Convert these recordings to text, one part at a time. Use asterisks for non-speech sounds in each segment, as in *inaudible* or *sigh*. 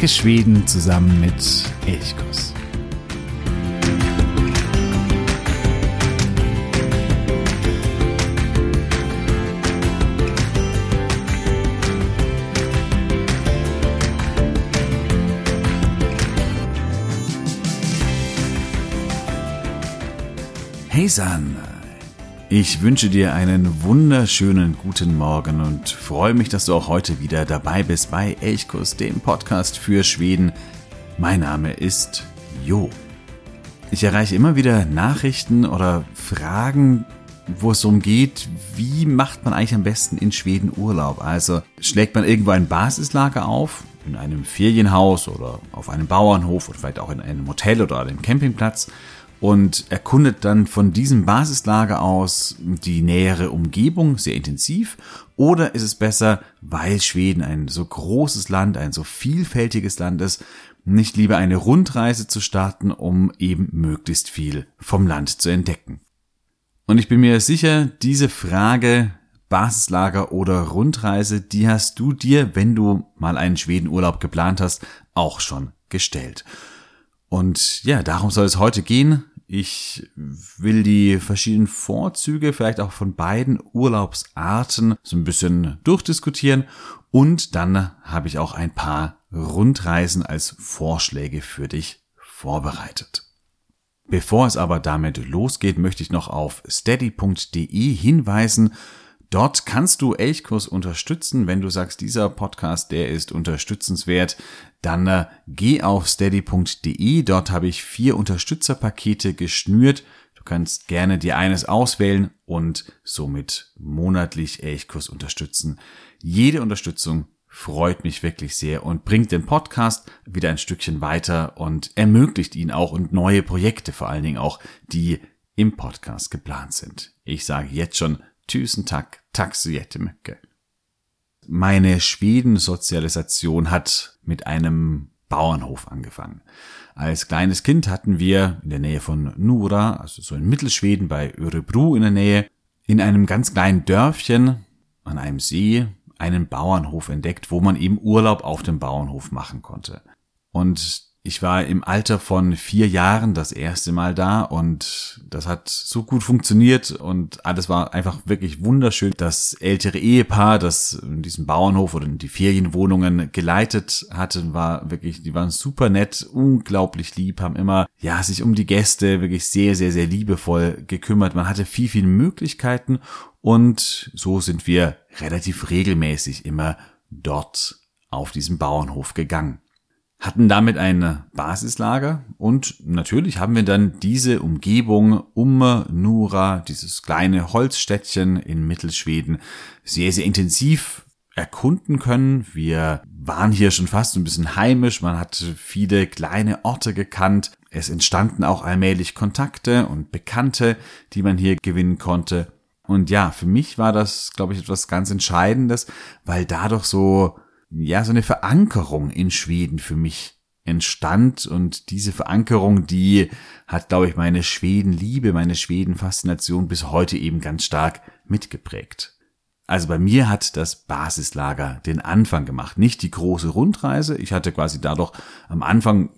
Entdecke Schweden zusammen mit Elchkuss. Hey San, ich wünsche dir einen wunderschönen guten Morgen und freue mich, dass du auch heute wieder dabei bist bei Elchkurs, dem Podcast für Schweden. Mein Name ist Jo. Ich erreiche immer wieder Nachrichten oder Fragen, wo es darum geht, wie macht man eigentlich am besten in Schweden Urlaub? Also schlägt man irgendwo ein Basislager auf, in einem Ferienhaus oder auf einem Bauernhof oder vielleicht auch in einem Hotel oder einem Campingplatz und erkundet dann von diesem Basislager aus die nähere Umgebung sehr intensiv? Oder ist es besser, weil Schweden ein so großes Land, ein so vielfältiges Land ist, nicht lieber eine Rundreise zu starten, um eben möglichst viel vom Land zu entdecken? Und ich bin mir sicher, diese Frage Basislager oder Rundreise, die hast du dir, wenn du mal einen Schwedenurlaub geplant hast, auch schon gestellt. Und ja, darum soll es heute gehen. Ich will die verschiedenen Vorzüge vielleicht auch von beiden Urlaubsarten so ein bisschen durchdiskutieren und dann habe ich auch ein paar Rundreisen als Vorschläge für dich vorbereitet. Bevor es aber damit losgeht, möchte ich noch auf steady.de hinweisen, Dort kannst du Elchkurs unterstützen. Wenn du sagst, dieser Podcast, der ist unterstützenswert, dann äh, geh auf steady.de. Dort habe ich vier Unterstützerpakete geschnürt. Du kannst gerne dir eines auswählen und somit monatlich Elchkurs unterstützen. Jede Unterstützung freut mich wirklich sehr und bringt den Podcast wieder ein Stückchen weiter und ermöglicht ihn auch und neue Projekte vor allen Dingen auch, die im Podcast geplant sind. Ich sage jetzt schon Tusen tack, tack så jättemycket. Meine Schweden-Sozialisation hat mit einem Bauernhof angefangen. Als kleines Kind hatten wir in der Nähe von Nura, also so in Mittelschweden bei Örebro in der Nähe, in einem ganz kleinen Dörfchen an einem See einen Bauernhof entdeckt, wo man eben Urlaub auf dem Bauernhof machen konnte. Und ich war im Alter von vier Jahren das erste Mal da und das hat so gut funktioniert und alles war einfach wirklich wunderschön. Das ältere Ehepaar, das diesen Bauernhof oder die Ferienwohnungen geleitet hatte, war wirklich, die waren super nett, unglaublich lieb, haben immer, ja, sich um die Gäste wirklich sehr, sehr, sehr liebevoll gekümmert. Man hatte viel, viel Möglichkeiten und so sind wir relativ regelmäßig immer dort auf diesem Bauernhof gegangen hatten damit ein Basislager und natürlich haben wir dann diese Umgebung um Nura, dieses kleine Holzstädtchen in Mittelschweden, sehr, sehr intensiv erkunden können. Wir waren hier schon fast ein bisschen heimisch, man hat viele kleine Orte gekannt. Es entstanden auch allmählich Kontakte und Bekannte, die man hier gewinnen konnte. Und ja, für mich war das, glaube ich, etwas ganz Entscheidendes, weil dadurch so ja, so eine Verankerung in Schweden für mich entstand und diese Verankerung, die hat, glaube ich, meine Schwedenliebe, meine Schwedenfaszination bis heute eben ganz stark mitgeprägt. Also bei mir hat das Basislager den Anfang gemacht, nicht die große Rundreise. Ich hatte quasi dadurch am Anfang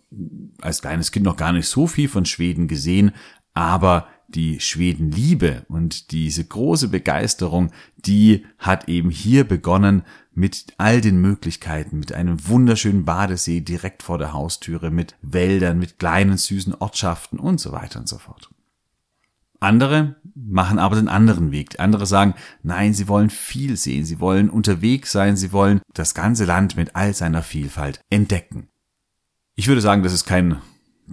als kleines Kind noch gar nicht so viel von Schweden gesehen, aber die Schwedenliebe und diese große Begeisterung, die hat eben hier begonnen mit all den Möglichkeiten, mit einem wunderschönen Badesee direkt vor der Haustüre, mit Wäldern, mit kleinen süßen Ortschaften und so weiter und so fort. Andere machen aber den anderen Weg. Andere sagen, nein, sie wollen viel sehen, sie wollen unterwegs sein, sie wollen das ganze Land mit all seiner Vielfalt entdecken. Ich würde sagen, das ist kein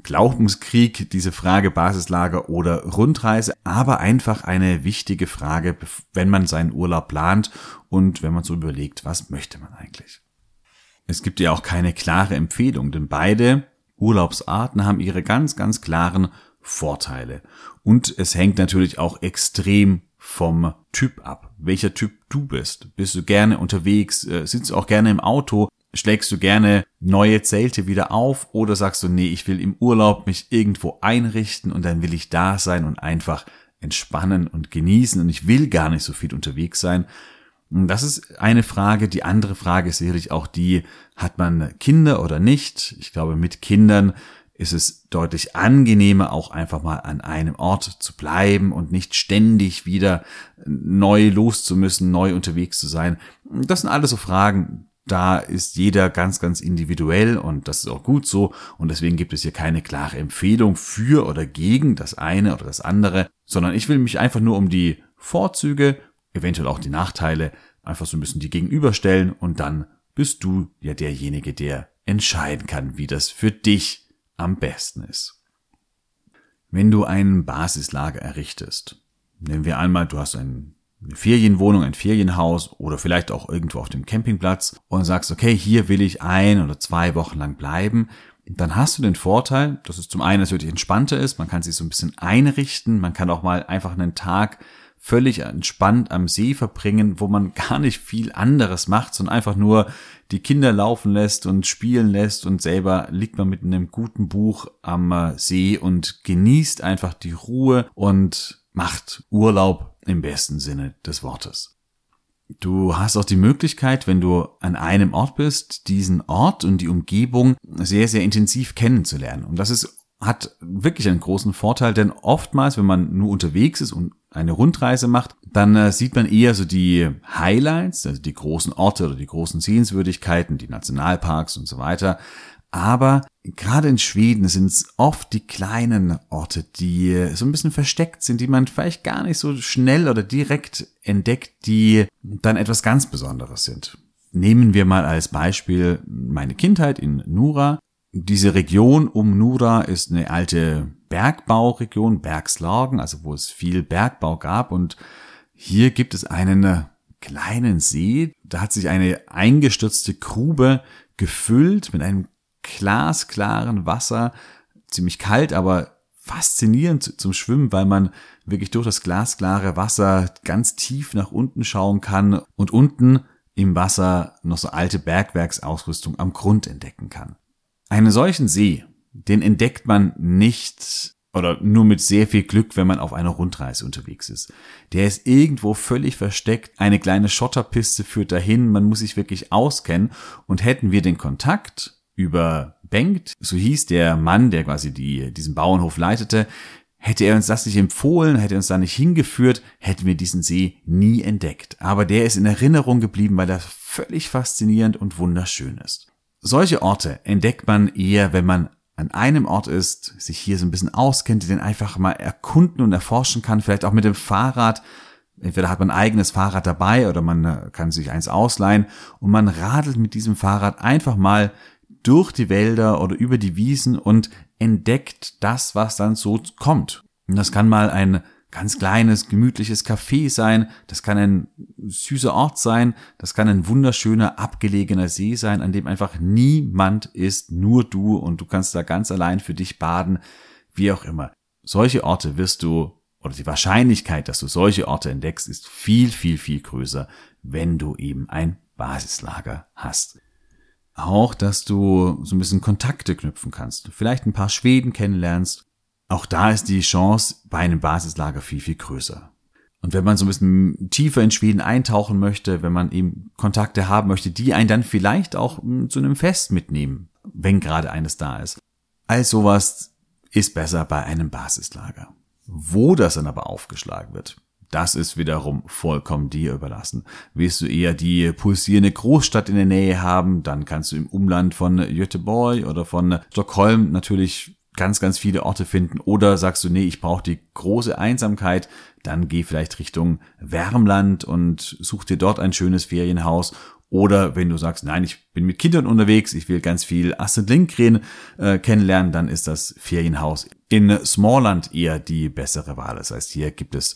Glaubenskrieg, diese Frage Basislager oder Rundreise, aber einfach eine wichtige Frage, wenn man seinen Urlaub plant und wenn man so überlegt, was möchte man eigentlich. Es gibt ja auch keine klare Empfehlung, denn beide Urlaubsarten haben ihre ganz, ganz klaren Vorteile. Und es hängt natürlich auch extrem vom Typ ab, welcher Typ du bist. Bist du gerne unterwegs, äh, sitzt auch gerne im Auto, Schlägst du gerne neue Zelte wieder auf oder sagst du, nee, ich will im Urlaub mich irgendwo einrichten und dann will ich da sein und einfach entspannen und genießen und ich will gar nicht so viel unterwegs sein, Das ist eine Frage. Die andere Frage ist sicherlich auch die, hat man Kinder oder nicht? Ich glaube, mit Kindern ist es deutlich angenehmer, auch einfach mal an einem Ort zu bleiben und nicht ständig wieder neu loszumüssen, neu unterwegs zu sein. Das sind alles so Fragen, da ist jeder ganz, ganz individuell und das ist auch gut so. Und deswegen gibt es hier keine klare Empfehlung für oder gegen das eine oder das andere, sondern ich will mich einfach nur um die Vorzüge, eventuell auch die Nachteile, einfach so ein bisschen die gegenüberstellen und dann bist du ja derjenige, der entscheiden kann, wie das für dich am besten ist. Wenn du ein Basislager errichtest, nehmen wir einmal, du hast ein eine Ferienwohnung, ein Ferienhaus oder vielleicht auch irgendwo auf dem Campingplatz und sagst, okay, hier will ich ein oder zwei Wochen lang bleiben, dann hast du den Vorteil, dass es zum einen natürlich entspannter ist, man kann sich so ein bisschen einrichten, man kann auch mal einfach einen Tag völlig entspannt am See verbringen, wo man *laughs* gar nicht viel anderes macht, sondern einfach nur die Kinder laufen lässt und spielen lässt und selber liegt man mit einem guten Buch am See und genießt einfach die Ruhe und macht Urlaub im besten Sinne des Wortes. Du hast auch die Möglichkeit, wenn du an einem Ort bist, diesen Ort und die Umgebung sehr, sehr intensiv kennenzulernen. Und das ist, hat wirklich einen großen Vorteil, denn oftmals, wenn man nur unterwegs ist und eine Rundreise macht, dann äh, sieht man eher so die Highlights, also die großen Orte oder die großen Sehenswürdigkeiten, die Nationalparks und so weiter. Aber gerade in Schweden sind es oft die kleinen Orte, die so ein bisschen versteckt sind, die man vielleicht gar nicht so schnell oder direkt entdeckt, die dann etwas ganz Besonderes sind. Nehmen wir mal als Beispiel meine Kindheit in Nura. Diese Region um Nura ist eine alte Bergbauregion, Bergslagen, also wo es viel Bergbau gab und hier gibt es einen kleinen See, da hat sich eine eingestürzte Grube gefüllt mit einem glasklaren Wasser, ziemlich kalt, aber faszinierend zum Schwimmen, weil man wirklich durch das glasklare Wasser ganz tief nach unten schauen kann und unten im Wasser noch so alte Bergwerksausrüstung am Grund entdecken kann. Einen solchen See, den entdeckt man nicht oder nur mit sehr viel Glück, wenn man auf einer Rundreise unterwegs ist. Der ist irgendwo völlig versteckt, eine kleine Schotterpiste führt dahin, man muss sich wirklich auskennen und hätten wir den Kontakt über Bengt, so hieß der Mann, der quasi die, diesen Bauernhof leitete, Hätte er uns das nicht empfohlen, hätte er uns da nicht hingeführt, hätten wir diesen See nie entdeckt. Aber der ist in Erinnerung geblieben, weil er völlig faszinierend und wunderschön ist. Solche Orte entdeckt man eher, wenn man an einem Ort ist, sich hier so ein bisschen auskennt, den einfach mal erkunden und erforschen kann, vielleicht auch mit dem Fahrrad. Entweder hat man ein eigenes Fahrrad dabei oder man kann sich eins ausleihen und man radelt mit diesem Fahrrad einfach mal durch die Wälder oder über die Wiesen und entdeckt das, was dann so kommt. Und das kann mal ein ganz kleines, gemütliches Café sein, das kann ein süßer Ort sein, das kann ein wunderschöner, abgelegener See sein, an dem einfach niemand ist, nur du und du kannst da ganz allein für dich baden, wie auch immer. Solche Orte wirst du, oder die Wahrscheinlichkeit, dass du solche Orte entdeckst, ist viel, viel, viel größer, wenn du eben ein Basislager hast auch, dass du so ein bisschen Kontakte knüpfen kannst, vielleicht ein paar Schweden kennenlernst. Auch da ist die Chance bei einem Basislager viel, viel größer. Und wenn man so ein bisschen tiefer in Schweden eintauchen möchte, wenn man eben Kontakte haben möchte, die einen dann vielleicht auch hm, zu einem Fest mitnehmen, wenn gerade eines da ist. All sowas ist besser bei einem Basislager. Wo das dann aber aufgeschlagen wird, das ist wiederum vollkommen dir überlassen. Willst du eher die pulsierende Großstadt in der Nähe haben, dann kannst du im Umland von Göteborg oder von Stockholm natürlich ganz, ganz viele Orte finden. Oder sagst du, nee, ich brauche die große Einsamkeit, dann geh vielleicht Richtung Wärmland und such dir dort ein schönes Ferienhaus. Oder wenn du sagst, nein, ich bin mit Kindern unterwegs, ich will ganz viel Astrid Lindgren äh, kennenlernen, dann ist das Ferienhaus in Smallland eher die bessere Wahl. Das heißt, hier gibt es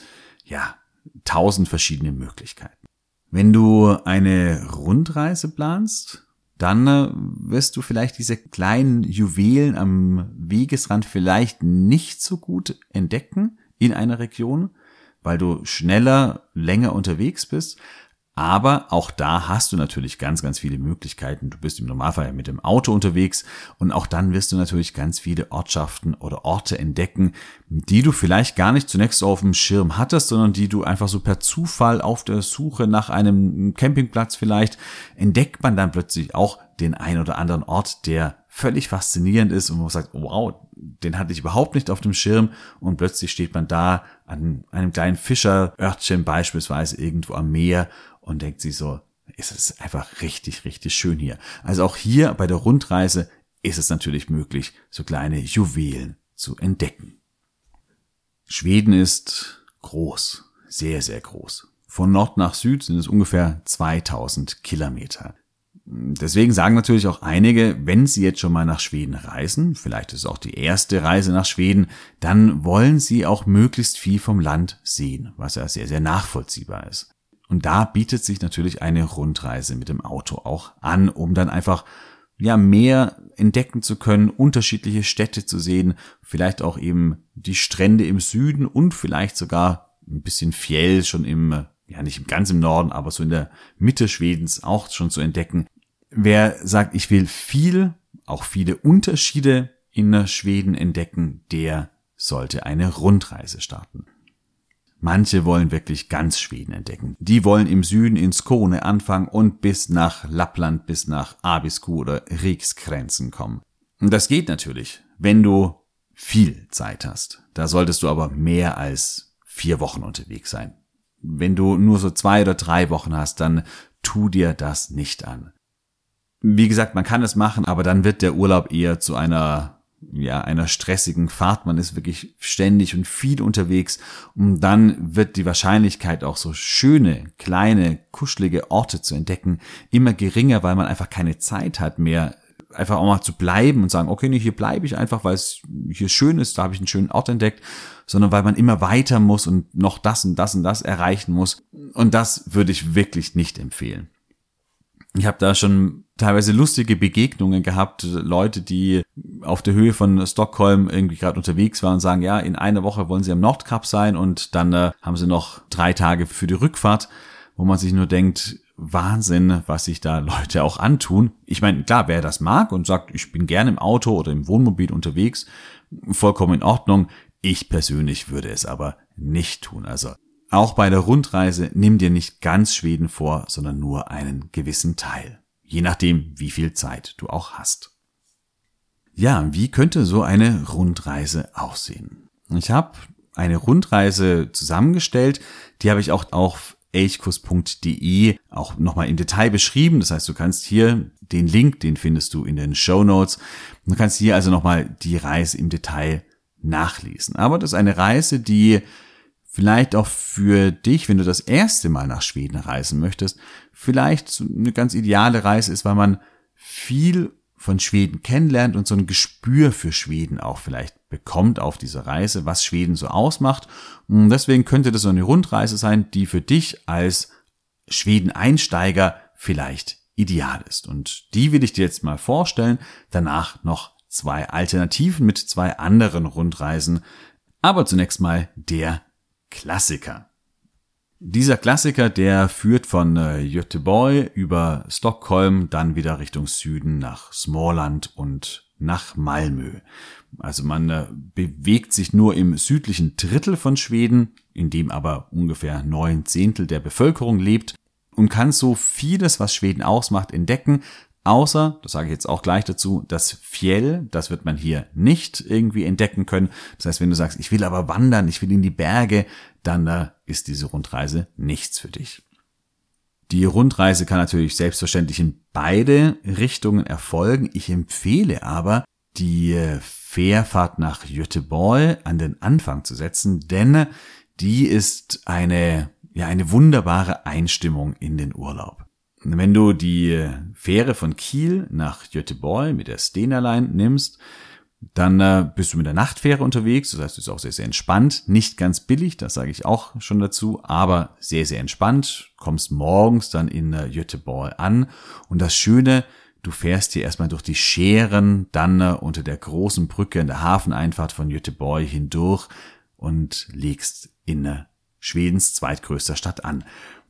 ja, tausend verschiedene Möglichkeiten. Wenn du eine Rundreise planst, dann äh, wirst du vielleicht diese kleinen Juwelen am Wegesrand vielleicht nicht so gut entdecken in einer Region, weil du schneller, länger unterwegs bist. Aber auch da hast du natürlich ganz, ganz viele Möglichkeiten. Du bist im Normalfall mit dem Auto unterwegs und auch dann wirst du natürlich ganz viele Ortschaften oder Orte entdecken, die du vielleicht gar nicht zunächst auf dem Schirm hattest, sondern die du einfach so per Zufall auf der Suche nach einem Campingplatz vielleicht entdeckt man dann plötzlich auch den ein oder anderen Ort, der völlig faszinierend ist und man sagt, wow, den hatte ich überhaupt nicht auf dem Schirm und plötzlich steht man da an einem kleinen Fischerörtchen beispielsweise irgendwo am Meer und denkt sich so, ist es einfach richtig, richtig schön hier. Also auch hier bei der Rundreise ist es natürlich möglich, so kleine Juwelen zu entdecken. Schweden ist groß, sehr, sehr groß. Von Nord nach Süd sind es ungefähr 2000 Kilometer. Deswegen sagen natürlich auch einige, wenn sie jetzt schon mal nach Schweden reisen, vielleicht ist es auch die erste Reise nach Schweden, dann wollen sie auch möglichst viel vom Land sehen, was ja sehr, sehr nachvollziehbar ist. Und da bietet sich natürlich eine Rundreise mit dem Auto auch an, um dann einfach ja mehr entdecken zu können, unterschiedliche Städte zu sehen, vielleicht auch eben die Strände im Süden und vielleicht sogar ein bisschen Fjell schon im ja nicht ganz im Norden, aber so in der Mitte Schwedens auch schon zu entdecken. Wer sagt, ich will viel, auch viele Unterschiede in Schweden entdecken, der sollte eine Rundreise starten. Manche wollen wirklich ganz Schweden entdecken. Die wollen im Süden in Skåne anfangen und bis nach Lappland, bis nach Abisko oder Riksgrenzen kommen. Und das geht natürlich, wenn du viel Zeit hast. Da solltest du aber mehr als vier Wochen unterwegs sein. Wenn du nur so zwei oder drei Wochen hast, dann tu dir das nicht an wie gesagt, man kann es machen, aber dann wird der Urlaub eher zu einer ja, einer stressigen Fahrt. Man ist wirklich ständig und viel unterwegs und dann wird die Wahrscheinlichkeit auch so schöne, kleine, kuschelige Orte zu entdecken immer geringer, weil man einfach keine Zeit hat mehr einfach auch mal zu bleiben und sagen, okay, nee, hier bleibe ich einfach, weil es hier schön ist, da habe ich einen schönen Ort entdeckt, sondern weil man immer weiter muss und noch das und das und das erreichen muss. Und das würde ich wirklich nicht empfehlen. Ich habe da schon teilweise lustige Begegnungen gehabt, Leute, die auf der Höhe von Stockholm irgendwie gerade unterwegs waren und sagen, ja, in einer Woche wollen sie am Nordkap sein und dann äh, haben sie noch drei Tage für die Rückfahrt, wo man sich nur denkt, Wahnsinn, was sich da Leute auch antun. Ich meine, klar, wer das mag und sagt, ich bin gerne im Auto oder im Wohnmobil unterwegs, vollkommen in Ordnung. Ich persönlich würde es aber nicht tun. Also auch bei der Rundreise nimm dir nicht ganz Schweden vor, sondern nur einen gewissen Teil. Je nachdem, wie viel Zeit du auch hast. Ja, wie könnte so eine Rundreise aussehen? Ich habe eine Rundreise zusammengestellt, die habe ich auch auf elchkurs.de auch nochmal im Detail beschrieben. Das heißt, du kannst hier den Link, den findest du in den Show Notes. Du kannst hier also nochmal die Reise im Detail nachlesen. Aber das ist eine Reise, die vielleicht auch für dich, wenn du das erste Mal nach Schweden reisen möchtest, vielleicht eine ganz ideale Reise ist, weil man viel von Schweden kennenlernt und so ein Gespür für Schweden auch vielleicht bekommt auf dieser Reise, was Schweden so ausmacht. Und deswegen könnte das so eine Rundreise sein, die für dich als Schweden-Einsteiger vielleicht ideal ist. Und die will ich dir jetzt mal vorstellen. Danach noch zwei Alternativen mit zwei anderen Rundreisen. Aber zunächst mal der Klassiker. Dieser Klassiker, der führt von äh, Göteborg über Stockholm, dann wieder Richtung Süden nach Småland und nach Malmö. Also man äh, bewegt sich nur im südlichen Drittel von Schweden, in dem aber ungefähr neun Zehntel der Bevölkerung lebt und kann so vieles, was Schweden ausmacht, entdecken, Außer, das sage ich jetzt auch gleich dazu, das Fjell, das wird man hier nicht irgendwie entdecken können. Das heißt, wenn du sagst, ich will aber wandern, ich will in die Berge, dann äh, ist diese Rundreise nichts für dich. Die Rundreise kann natürlich selbstverständlich in beide Richtungen erfolgen. Ich empfehle aber, die Fährfahrt nach Göteborg an den Anfang zu setzen, denn die ist eine, ja, eine wunderbare Einstimmung in den Urlaub. Wenn du die Fähre von Kiel nach Göteborg mit der Stena Line nimmst, dann äh, bist du mit der Nachtfähre unterwegs, das heißt, es ist auch sehr, sehr entspannt. Nicht ganz billig, das sage ich auch schon dazu, aber sehr, sehr entspannt. Kommst morgens dann in äh, Göteborg an und das Schöne, du fährst hier erstmal durch die Scheren, dann äh, unter der großen Brücke in der Hafeneinfahrt von Göteborg hindurch und legst in äh, Schwedens zweitgrößter Stadt an.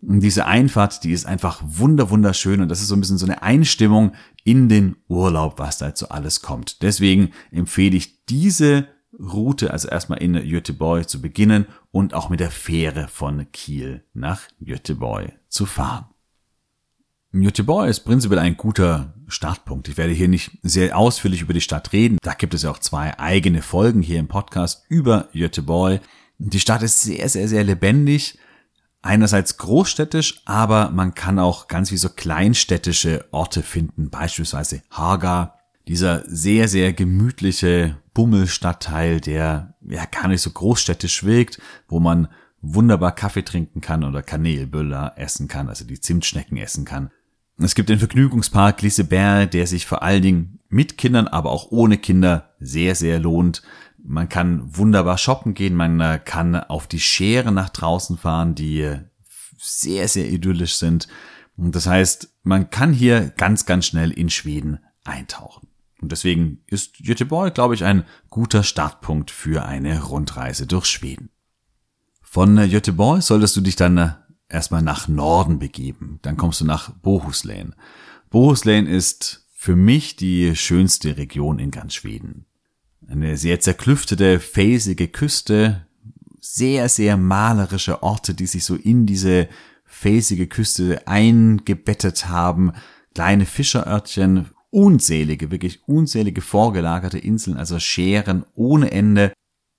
Und diese Einfahrt, die ist einfach wunder wunderschön und das ist so ein bisschen so eine Einstimmung in den Urlaub, was da so alles kommt. Deswegen empfehle ich diese Route, also erstmal in Göteborg zu beginnen und auch mit der Fähre von Kiel nach Göteborg zu fahren. Göteborg ist prinzipiell ein guter Startpunkt. Ich werde hier nicht sehr ausführlich über die Stadt reden. Da gibt es ja auch zwei eigene Folgen hier im Podcast über Göteborg. Die Stadt ist sehr, sehr, sehr lebendig. Einerseits großstädtisch, aber man kann auch ganz wie so kleinstädtische Orte finden, beispielsweise Haga, dieser sehr, sehr gemütliche Bummelstadtteil, der ja gar nicht so großstädtisch wirkt, wo man wunderbar Kaffee trinken kann oder Kanelbüller essen kann, also die Zimtschnecken essen kann. Es gibt den Vergnügungspark Liseberg, der sich vor allen Dingen mit Kindern, aber auch ohne Kinder sehr, sehr lohnt. Man kann wunderbar shoppen gehen, man äh, kann auf die Schere nach draußen fahren, die äh, sehr, sehr idyllisch sind. Und das heißt, man kann hier ganz, ganz schnell in Schweden eintauchen. Und deswegen ist Göteborg, glaube ich, ein guter Startpunkt für eine Rundreise durch Schweden. Von äh, Göteborg solltest du dich dann erstmal nach Norden begeben. Dann kommst du nach Bohuslän. Bohuslän ist für mich die schönste Region in ganz Schweden. Eine sehr zerklüftete, felsige Küste, sehr, sehr malerische Orte, die sich so in diese felsige Küste eingebettet haben, kleine Fischerörtchen, unzählige, wirklich unzählige vorgelagerte Inseln, also Scheren ohne Ende.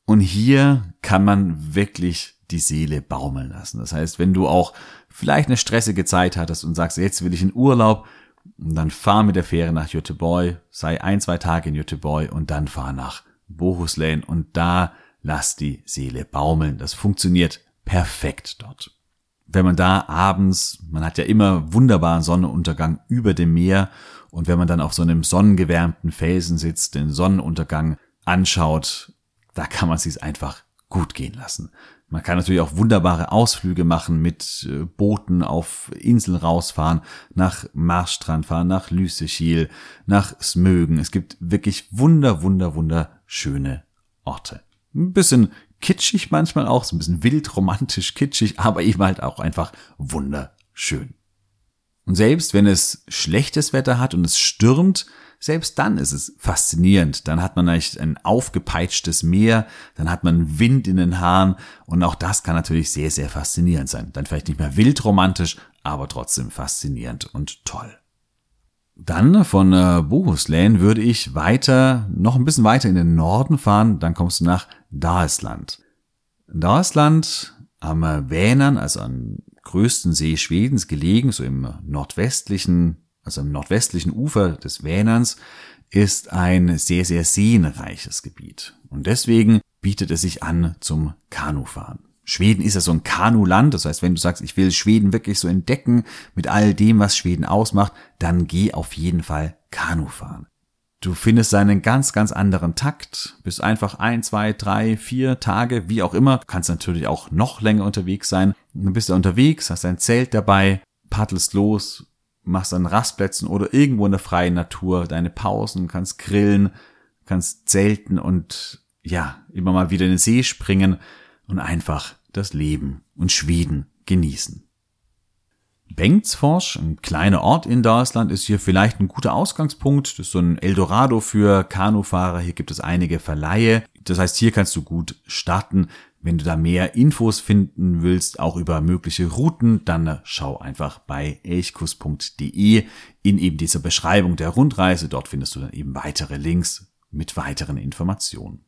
Und hier kann man wirklich die Seele baumeln lassen. Das heißt, wenn du auch vielleicht eine stressige Zeit hattest und sagst, jetzt will ich in Urlaub, dann fahr mit der Fähre nach Göteborg, sei ein, zwei Tage in Göteborg und dann fahr nach Bohuslän und da lass die Seele baumeln. Das funktioniert perfekt dort. Wenn man da abends, man hat ja immer wunderbaren Sonnenuntergang über dem Meer und wenn man dann auf so einem sonnengewärmten Felsen sitzt, den Sonnenuntergang anschaut, da kann man sich einfach gut gehen lassen. Man kann natürlich auch wunderbare Ausflüge machen mit äh, Booten auf Inseln rausfahren, nach Marstrand fahren, nach Lüsechil, nach Smögen. Es gibt wirklich wunder, wunder, wunderschöne Orte. Ein bisschen kitschig manchmal auch, so ein bisschen wild, romantisch, kitschig, *laughs* aber eben halt auch einfach wunderschön. Und selbst wenn es schlechtes Wetter hat und es stürmt, selbst dann ist es faszinierend. Dann hat man eigentlich ein aufgepeitschtes Meer, dann hat man Wind in den Haaren und auch das kann natürlich sehr, sehr faszinierend sein. Dann vielleicht nicht mehr wildromantisch, aber trotzdem faszinierend und toll. Dann von äh, Bohuslän würde ich weiter, noch ein bisschen weiter in den Norden fahren, dann kommst du nach Dalsland. Dalsland am Vänern, also am größten See Schwedens gelegen, so im nordwestlichen also im nordwestlichen Ufer des Vänerns, ist ein sehr, sehr seenreiches Gebiet. Und deswegen bietet es sich an zum Kanufahren. Schweden ist ja so ein Kanuland, das heißt, wenn du sagst, ich will Schweden wirklich so entdecken mit all dem, was Schweden ausmacht, dann geh auf jeden Fall Kanu fahren. Du findest seinen ganz, ganz anderen Takt, bist einfach ein, zwei, drei, vier Tage, wie auch immer, kannst natürlich auch noch länger unterwegs sein. Dann bist du unterwegs, hast ein Zelt dabei, paddelst los, machst an Rastplätzen oder irgendwo in der freien Natur deine Pausen, kannst grillen, kannst zelten und ja, immer mal wieder in den See springen und einfach das Leben und Schweden genießen. Bengtsfors, ein kleiner Ort in Deutschland, ist hier vielleicht ein guter Ausgangspunkt. Das ist so ein Eldorado für Kanufahrer. Hier gibt es einige Verleihe. Das heißt, hier kannst du gut starten. Wenn du da mehr Infos finden willst, auch über mögliche Routen, dann schau einfach bei elchkus.de in eben dieser Beschreibung der Rundreise. Dort findest du dann eben weitere Links mit weiteren Informationen.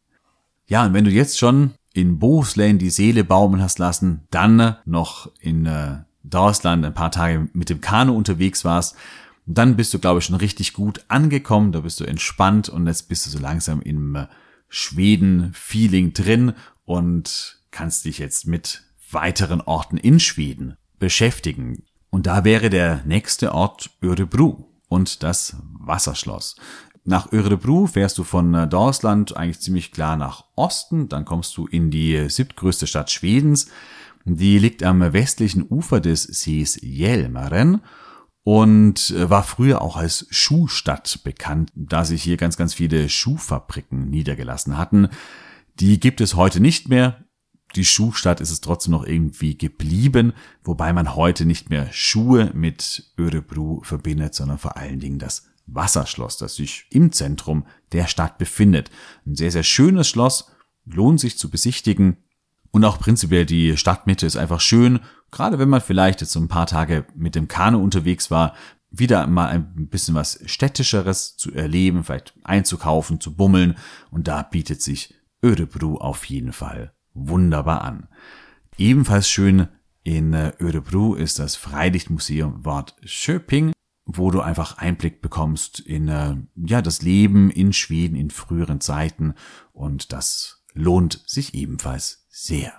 Ja, und wenn du jetzt schon in Bohuslän die Seele baumeln hast lassen, dann noch in äh, Deutschland ein paar Tage mit dem Kanu unterwegs warst, dann bist du, glaube ich, schon richtig gut angekommen, da bist du entspannt und jetzt bist du so langsam im äh, Schweden-Feeling drin und kannst dich jetzt mit weiteren Orten in Schweden beschäftigen. Und da wäre der nächste Ort Örebro und das Wasserschloss. Nach Örebro fährst du von äh, Deutschland eigentlich ziemlich klar nach Osten, dann kommst du in die siebtgrößte Stadt Schwedens. Die liegt am westlichen Ufer des Sees Hjälmaren und äh, war früher auch als Schuhstadt bekannt, da sich hier ganz, ganz viele Schuhfabriken niedergelassen hatten. Die gibt es heute nicht mehr. die Schuhstadt ist es trotzdem noch irgendwie geblieben, wobei man heute nicht mehr Schuhe mit Örebro verbindet, sondern vor allen Dingen das Wasserschloss, das sich im Zentrum der Stadt befindet. Ein sehr, sehr schönes Schloss, lohnt sich zu besichtigen. Und auch prinzipiell die Stadtmitte ist einfach schön, gerade wenn man vielleicht jetzt so ein paar Tage mit dem Kanu unterwegs war, wieder mal ein bisschen was städtischeres zu erleben, vielleicht einzukaufen, zu bummeln. Und da bietet sich Örebro auf jeden Fall wunderbar an. Ebenfalls schön in äh, Örebro ist das Freilichtmuseum Wort Schöping, wo du einfach Einblick bekommst in äh, ja das Leben in Schweden in früheren Zeiten und das lohnt sich ebenfalls sehr.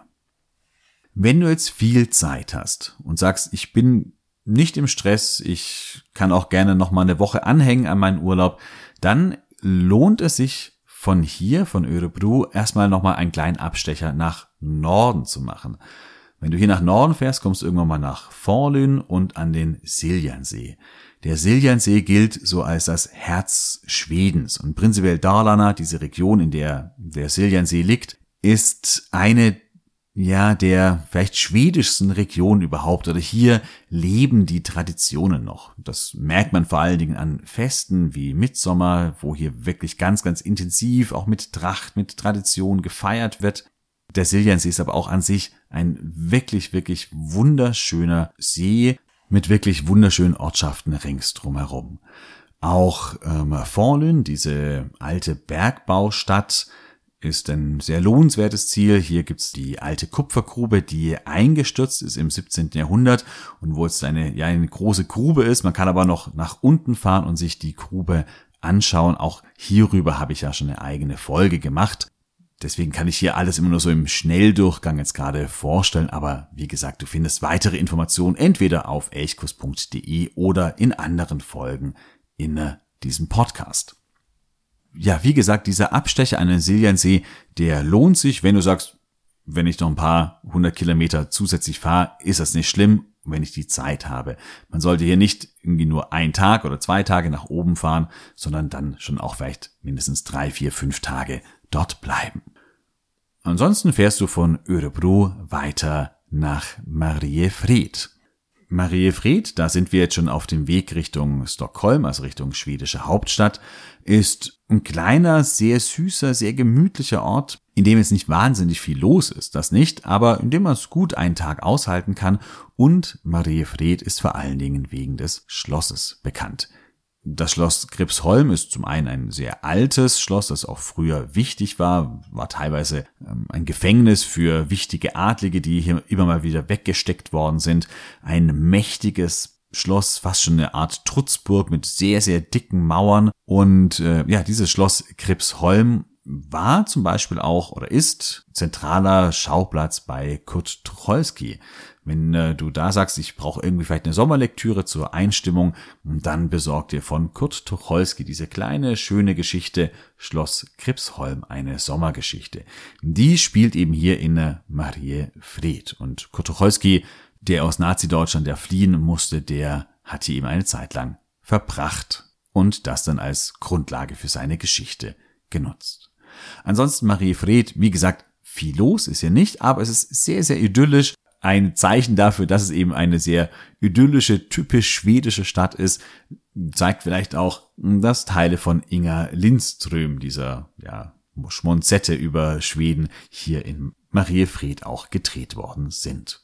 Wenn du jetzt viel Zeit hast und sagst, ich bin nicht im Stress, ich kann auch gerne noch mal eine Woche anhängen an meinen Urlaub, dann lohnt es sich von hier, von Örebro, erstmal nochmal einen kleinen Abstecher nach Norden zu machen. Wenn du hier nach Norden fährst, kommst du irgendwann mal nach Forlün und an den Siljansee. Der Siljansee gilt so als das Herz Schwedens und prinzipiell Dalarna, diese Region, in der der Siljansee liegt, ist eine ja, der vielleicht schwedischsten Region überhaupt oder hier leben die Traditionen noch. Das merkt man vor allen Dingen an Festen wie Mitsommer, wo hier wirklich ganz, ganz intensiv auch mit Tracht, mit Tradition gefeiert wird. Der Siljansee ist aber auch an sich ein wirklich, wirklich wunderschöner See mit wirklich wunderschönen Ortschaften rings drumherum. Auch ähm, Forlün, diese alte Bergbaustadt, ist ein sehr lohnenswertes Ziel. Hier gibt's die alte Kupfergrube, die eingestürzt ist im 17. Jahrhundert und wo es eine, ja, eine große Grube ist. Man kann aber noch nach unten fahren und sich die Grube anschauen. Auch hierüber habe ich ja schon eine eigene Folge gemacht. Deswegen kann ich hier alles immer nur so im Schnelldurchgang jetzt gerade vorstellen. Aber wie gesagt, du findest weitere Informationen entweder auf elchkus.de oder in anderen Folgen in diesem Podcast ja, wie gesagt, dieser Abstecher an den Siljansee, der lohnt sich, wenn du sagst, wenn ich noch ein paar hundert Kilometer zusätzlich fahre, ist das nicht schlimm, wenn ich die Zeit habe. Man sollte hier nicht irgendwie nur einen Tag oder zwei Tage nach oben fahren, sondern dann schon auch vielleicht mindestens drei, vier, fünf Tage dort bleiben. Ansonsten fährst du von Örebro weiter nach Mariefred. Mariefred, da sind wir jetzt schon auf dem Weg Richtung Stockholm, also Richtung schwedische Hauptstadt, ist ein kleiner, sehr süßer, sehr gemütlicher Ort, in dem jetzt nicht wahnsinnig viel los ist, das nicht, aber in dem man es gut einen Tag aushalten kann und Mariefred ist vor allen Dingen wegen des Schlosses bekannt. Das Schloss Gripsholm ist zum einen ein sehr altes Schloss, das auch früher wichtig war, war teilweise ähm, ein Gefängnis für wichtige Adlige, die hier immer mal wieder weggesteckt worden sind. Ein mächtiges Schloss, fast schon eine Art Trutzburg mit sehr, sehr dicken Mauern. Und äh, ja, dieses Schloss Gripsholm war zum Beispiel auch oder ist zentraler Schauplatz bei Kurt Tucholsky. Wenn äh, du da sagst, ich brauche irgendwie vielleicht eine Sommerlektüre zur Einstimmung, dann besorg dir von Kurt Tucholsky diese kleine, schöne Geschichte Schloss Kripsholm, eine Sommergeschichte. Die spielt eben hier in äh, Marie Fred. Und Kurt Tucholsky, der aus Nazi-Deutschland der fliehen musste, der hat hier eben eine Zeit lang verbracht und das dann als Grundlage für seine Geschichte genutzt. Ansonsten Marie Fred, wie gesagt, viel los ist hier nicht, aber es ist sehr, sehr idyllisch ein Zeichen dafür, dass es eben eine sehr idyllische, typisch schwedische Stadt ist, zeigt vielleicht auch, dass Teile von Inga Lindström, dieser ja, Schmonzette über Schweden, hier in Mariefred auch gedreht worden sind.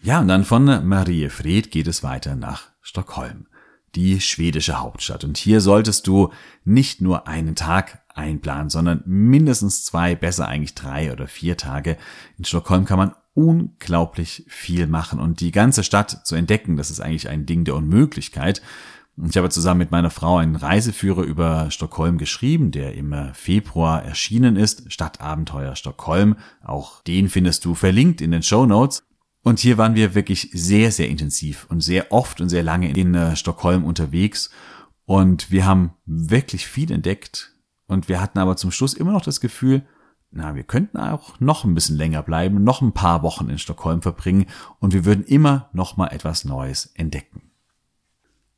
Ja, und dann von Mariefred geht es weiter nach Stockholm, die schwedische Hauptstadt. Und hier solltest du nicht nur einen Tag einplanen, sondern mindestens zwei, besser eigentlich drei oder vier Tage. In Stockholm kann man unglaublich viel machen und die ganze Stadt zu entdecken, das ist eigentlich ein Ding der Unmöglichkeit. Ich habe zusammen mit meiner Frau einen Reiseführer über Stockholm geschrieben, der im Februar erschienen ist, Stadtabenteuer Stockholm. Auch den findest du verlinkt in den Show Notes. Und hier waren wir wirklich sehr, sehr intensiv und sehr oft und sehr lange in äh, Stockholm unterwegs. Und wir haben wirklich viel entdeckt. Und wir hatten aber zum Schluss immer noch das Gefühl, na, wir könnten auch noch ein bisschen länger bleiben, noch ein paar Wochen in Stockholm verbringen und wir würden immer noch mal etwas Neues entdecken.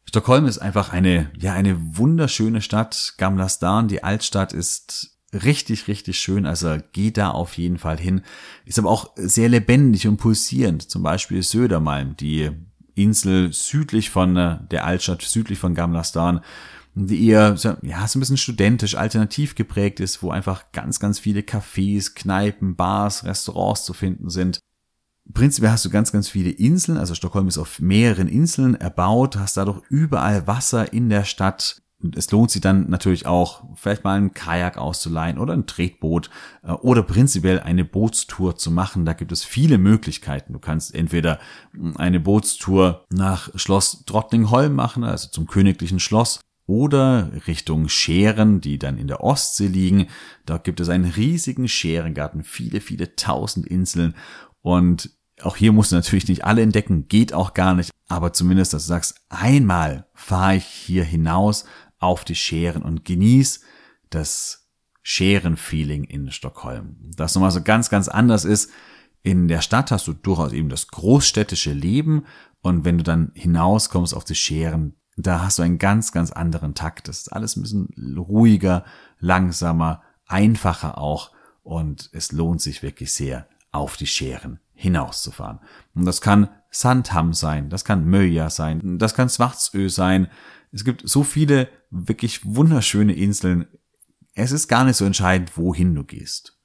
Stockholm ist einfach eine, ja, eine wunderschöne Stadt. Gamla Stan, die Altstadt ist richtig, richtig schön. Also geh da auf jeden Fall hin. Ist aber auch sehr lebendig und pulsierend. Zum Beispiel Södermalm, die Insel südlich von äh, der Altstadt, südlich von Gamlastan, die eher ja, so ein bisschen studentisch, alternativ geprägt ist, wo einfach ganz, ganz viele Cafés, Kneipen, Bars, Restaurants zu finden sind. Prinzipiell hast du ganz, ganz viele Inseln, also Stockholm ist auf mehreren Inseln erbaut, hast dadurch überall Wasser in der Stadt. Und es lohnt sich dann natürlich auch, vielleicht mal einen Kajak auszuleihen oder ein Tretboot äh, oder prinzipiell eine Bootstour zu machen. Da gibt es viele Möglichkeiten. Du kannst entweder eine Bootstour nach Schloss Drottningholm machen, also zum königlichen Schloss, oder Richtung Scheren, die dann in der Ostsee liegen. Da gibt es einen riesigen Scherengarten, viele, viele tausend Inseln und auch hier musst du natürlich nicht alle entdecken, geht auch gar nicht, aber zumindest, dass du sagst, einmal fahre ich hier hinaus auf die Scheren und genieß das Scherenfeeling in Stockholm. Das nochmal so ganz, ganz anders ist. In der Stadt hast du durchaus eben das großstädtische Leben und wenn du dann hinauskommst auf die Scheren, da hast du einen ganz, ganz anderen Takt. Das ist alles ein bisschen ruhiger, langsamer, einfacher auch und es lohnt sich wirklich sehr, auf die Scheren hinauszufahren. Und das kann Sandham sein, das kann Möja sein, das kann Schwarzö sein. Es gibt so viele wirklich wunderschöne Inseln. Es ist gar nicht so entscheidend, wohin du gehst.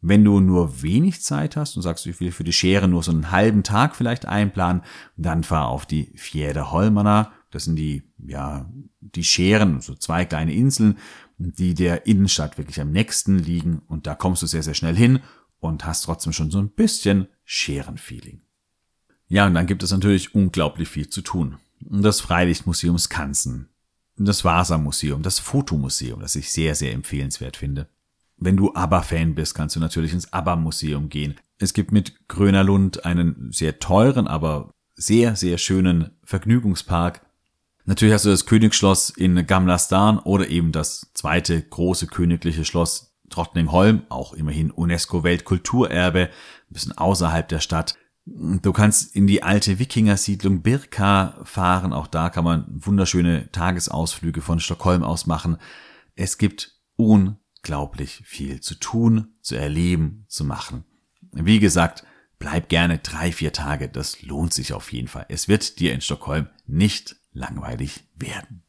Wenn du nur wenig Zeit hast und sagst, ich will für die Schere nur so einen halben Tag vielleicht einplanen, dann fahr auf die Fjerde Holmana. Das sind die, ja, die Scheren, so zwei kleine Inseln, die der Innenstadt wirklich am nächsten liegen. Und da kommst du sehr, sehr schnell hin und hast trotzdem schon so ein bisschen Scherenfeeling. Ja, und dann gibt es natürlich unglaublich viel zu tun. Das Freilichtmuseum Skansen, das Vasa-Museum, das Fotomuseum, das ich sehr, sehr empfehlenswert finde. Wenn du ABBA-Fan bist, kannst du natürlich ins ABBA-Museum gehen. Es gibt mit Grönerlund einen sehr teuren, aber sehr, sehr schönen Vergnügungspark. Natürlich hast du das Königsschloss in Gamla Stan oder eben das zweite große königliche Schloss Trottningholm, auch immerhin UNESCO-Weltkulturerbe, ein bisschen außerhalb der Stadt. Du kannst in die alte Wikingersiedlung Birka fahren, auch da kann man wunderschöne Tagesausflüge von Stockholm aus machen. Es gibt unglaublich viel zu tun, zu erleben, zu machen. Wie gesagt, bleib gerne drei, vier Tage, das lohnt sich auf jeden Fall. Es wird dir in Stockholm nicht langweilig werden.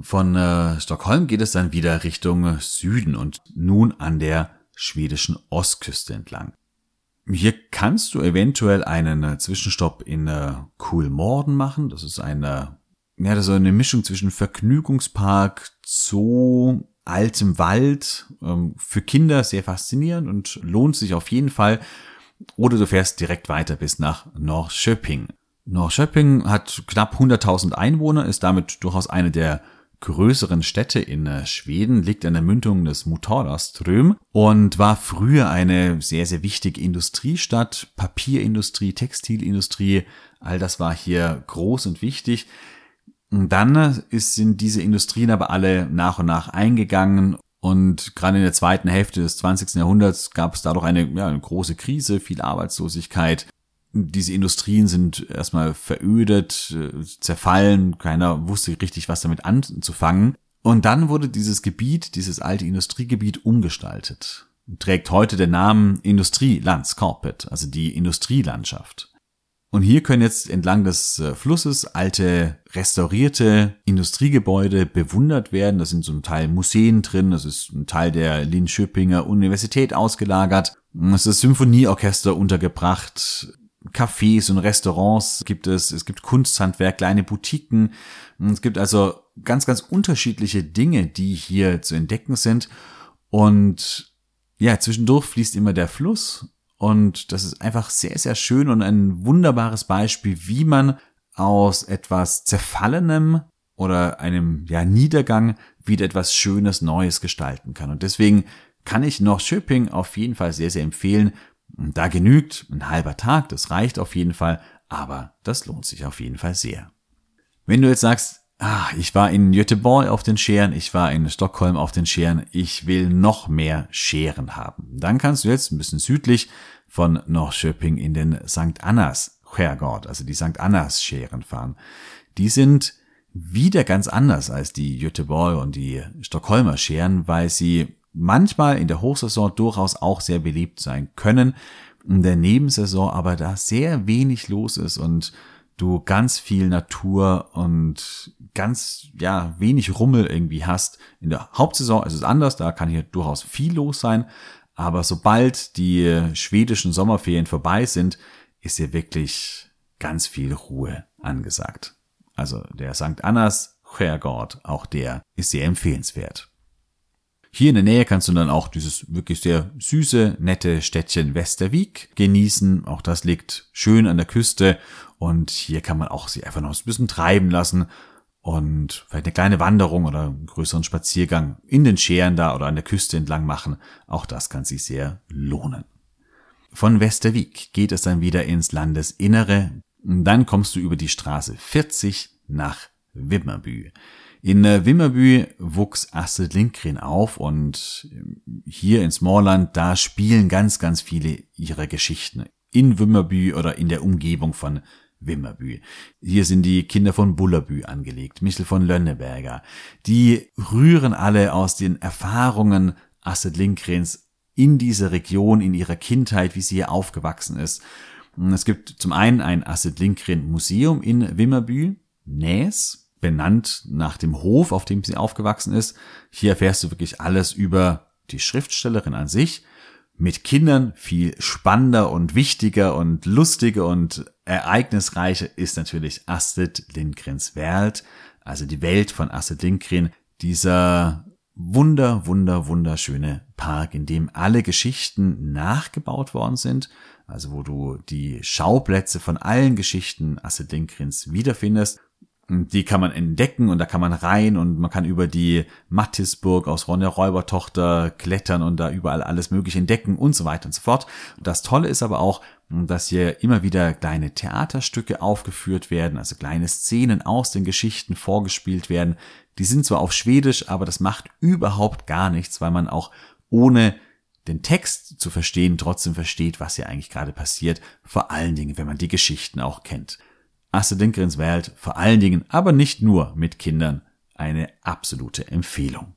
Von äh, Stockholm geht es dann wieder Richtung Süden und nun an der schwedischen Ostküste entlang. Hier kannst du eventuell einen äh, Zwischenstopp in äh, Kulmorden machen. Das ist eine, ja, das ist eine Mischung zwischen Vergnügungspark, Zoo, altem Wald. Ähm, für Kinder sehr faszinierend und lohnt sich auf jeden Fall. Oder du fährst direkt weiter bis nach Norrköping. Norrköping hat knapp 100.000 Einwohner, ist damit durchaus eine der größeren Städte in äh, Schweden, liegt an der Mündung des Motalaström und war früher eine sehr, sehr wichtige Industriestadt, Papierindustrie, Textilindustrie, all das war hier groß und wichtig. Dann äh, sind diese Industrien aber alle nach und nach eingegangen und gerade in der zweiten Hälfte des 20. Jahrhunderts gab es dadurch eine, ja, eine große Krise, viel Arbeitslosigkeit diese Industrien sind erstmal verödet, äh, zerfallen, keiner wusste richtig, was damit anzufangen. Und dann wurde dieses Gebiet, dieses alte Industriegebiet umgestaltet. Trägt heute den Namen Industrielandskorpet, also die Industrielandschaft. Und hier können jetzt entlang des äh, Flusses alte restaurierte Industriegebäude bewundert werden. Da sind zum Teil Museen drin, das ist ein Teil der Linköpinger Universität ausgelagert. Es ist Symphonieorchester untergebracht, Cafés und Restaurants gibt es, es gibt Kunsthandwerk, kleine Boutiquen. Es gibt also ganz, ganz unterschiedliche Dinge, die hier zu entdecken sind. Und ja, zwischendurch fließt immer der Fluss. Und das ist einfach sehr, sehr schön und ein wunderbares Beispiel, wie man aus etwas Zerfallenem oder einem ja, Niedergang wieder etwas Schönes, Neues gestalten kann. Und deswegen kann ich noch Schöping auf jeden Fall sehr, sehr empfehlen. Da genügt ein halber Tag, das reicht auf jeden Fall, aber das lohnt sich auf jeden Fall sehr. Wenn du jetzt sagst, ah, ich war in Göteborg auf den Scheren, ich war in Stockholm auf den Scheren, ich will noch mehr Scheren haben, dann kannst du jetzt ein bisschen südlich von Norrköping in den St. Annas Skärgård, also die St. Annas Scheren fahren. Die sind wieder ganz anders als die Göteborg und die Stockholmer Scheren, weil sie manchmal in der Hochsaison durchaus auch sehr beliebt sein können, in der Nebensaison aber da sehr wenig los ist und du ganz viel Natur und ganz, ja, wenig Rummel irgendwie hast. In der Hauptsaison ist es anders, da kann hier durchaus viel los sein, aber sobald die schwedischen Sommerferien vorbei sind, ist hier wirklich ganz viel Ruhe angesagt. Also der St. Annas Herrgott, auch der ist sehr empfehlenswert. Hier in der Nähe kannst du dann auch dieses wirklich sehr süße, nette Städtchen Westervik genießen. Auch das liegt schön an der Küste und hier kann man auch sich einfach noch ein bisschen treiben lassen und vielleicht eine kleine Wanderung oder einen größeren Spaziergang in den Scheren da oder an der Küste entlang machen. Auch das kann sich sehr lohnen. Von Westervik geht es dann wieder ins Landesinnere. Dann kommst du über die Straße 40 nach Wimmerbü. In äh, Wimmerbü wuchs Astrid Lindgren auf und ähm, hier in Smallland, da spielen ganz, ganz viele ihrer Geschichten in Wimmerbü oder in der Umgebung von Wimmerbü. Hier sind die Kinder von Bullerbü angelegt, Michel von Lönneberger. Die rühren alle aus den Erfahrungen Astrid Lindgrens in dieser Region, in ihrer Kindheit, wie sie hier aufgewachsen ist. Es gibt zum einen ein Astrid Lindgren Museum in Wimmerbü, Näs, benannt nach dem Hof, auf dem sie aufgewachsen ist. Hier erfährst du wirklich alles über die Schriftstellerin an sich. Mit Kindern viel spannender und wichtiger und lustiger und ereignisreicher ist natürlich Astrid Lindgrens Welt, also die Welt von Astrid Lindgren, dieser wunder, wunder, wunderschöne Park, in dem alle Geschichten nachgebaut worden sind, also wo du die Schauplätze von allen Geschichten Astrid Lindgrens wiederfindest die kann man entdecken und da kann man rein und man kann über die Mattisburg aus Ronja Räubertochter klettern und da überall alles mögliche entdecken und so weiter und so fort. Das Tolle ist aber auch, dass hier immer wieder kleine Theaterstücke aufgeführt werden, also kleine Szenen aus den Geschichten vorgespielt werden. Die sind zwar auf Schwedisch, aber das macht überhaupt gar nichts, weil man auch ohne den Text zu verstehen trotzdem versteht, was hier eigentlich gerade passiert, vor allen Dingen, wenn man die Geschichten auch kennt. Astrid Lindgrens Welt vor allen Dingen, aber nicht nur mit Kindern, eine absolute Empfehlung.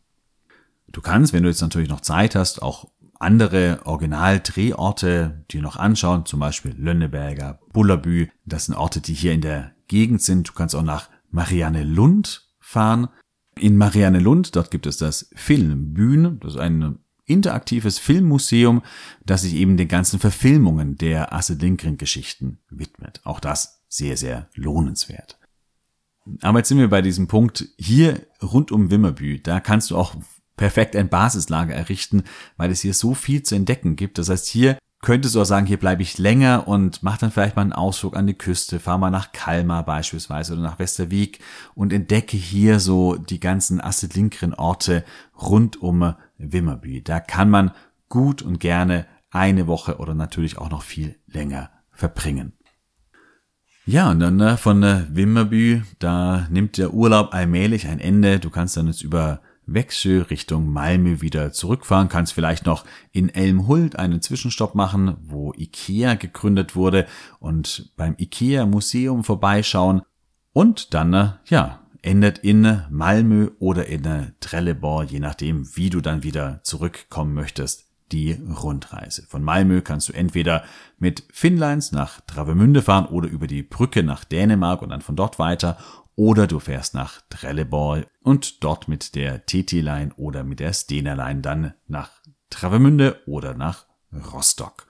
Du kannst, wenn du jetzt natürlich noch Zeit hast, auch andere Originaldrehorte dir noch anschauen, zum Beispiel Lönneberger, Bullerbü. Das sind Orte, die hier in der Gegend sind. Du kannst auch nach Marianne Lund fahren. In Marianne Lund, dort gibt es das Filmbühn. Das ist ein interaktives Filmmuseum, das sich eben den ganzen Verfilmungen der Astrid Lindgren Geschichten widmet. Auch das sehr, sehr lohnenswert. Aber jetzt sind wir bei diesem Punkt hier rund um Wimmerbü. Da kannst du auch perfekt ein Basislager errichten, weil es hier so viel zu entdecken gibt. Das heißt, hier könntest du auch sagen, hier bleibe ich länger und mach dann vielleicht mal einen Ausflug an die Küste, fahr mal nach Kalmar beispielsweise oder nach Westerwiek und entdecke hier so die ganzen Astrid Lindgren Orte rund um Wimmerbü. Da kann man gut und gerne eine Woche oder natürlich auch noch viel länger verbringen. Ja, und dann äh, von äh, Wimmerbü, da nimmt der Urlaub allmählich ein Ende. Du kannst dann jetzt über Wechsel Richtung Malmö wieder zurückfahren, kannst vielleicht noch in Elmhult einen Zwischenstopp machen, wo Ikea gegründet wurde und beim Ikea Museum vorbeischauen und dann, äh, ja, endet in Malmö oder in Trelleborg, je nachdem, wie du dann wieder zurückkommen möchtest die Rundreise. Von Malmö kannst du entweder mit Finnlines nach Travemünde fahren oder über die Brücke nach Dänemark und dann von dort weiter oder du fährst nach Trelleborg und dort mit der TT-Line oder mit der Stena-Line dann nach Travemünde oder nach Rostock.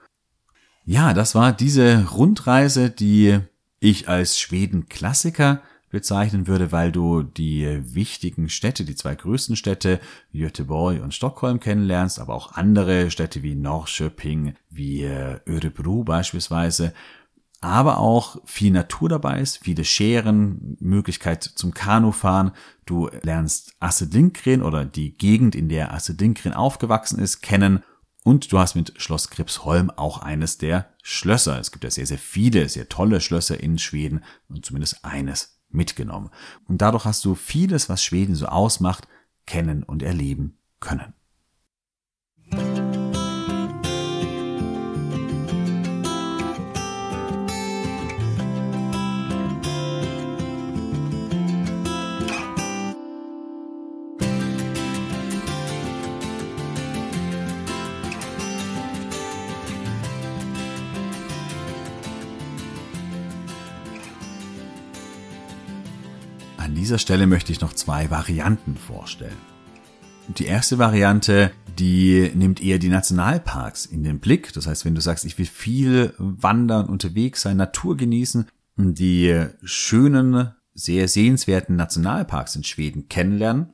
Ja, das war diese Rundreise, die ich als Schweden-Klassiker bezeichnen würde, weil du die wichtigen Städte, die zwei größten Städte, Göteborg und Stockholm kennenlernst, aber auch andere Städte wie Norrköping, wie äh, Örebro beispielsweise, aber auch viel Natur dabei ist, viele Scheren, Möglichkeit zum Kanufahren. Du lernst Astrid Lindgren oder die Gegend, in der Astrid Lindgren aufgewachsen ist, kennen und du hast mit Schloss Gripsholm auch eines der Schlösser. Es gibt ja sehr, sehr viele, sehr tolle Schlösser in Schweden und zumindest eines mitgenommen. Und dadurch hast du vieles, was Schweden so ausmacht, kennen und erleben können. Dieser Stelle möchte ich noch zwei Varianten vorstellen. Die erste Variante, die nimmt eher die Nationalparks in den Blick. Das heißt, wenn du sagst, ich will viel wandern, unterwegs sein, Natur genießen, die schönen, sehr sehenswerten Nationalparks in Schweden kennenlernen,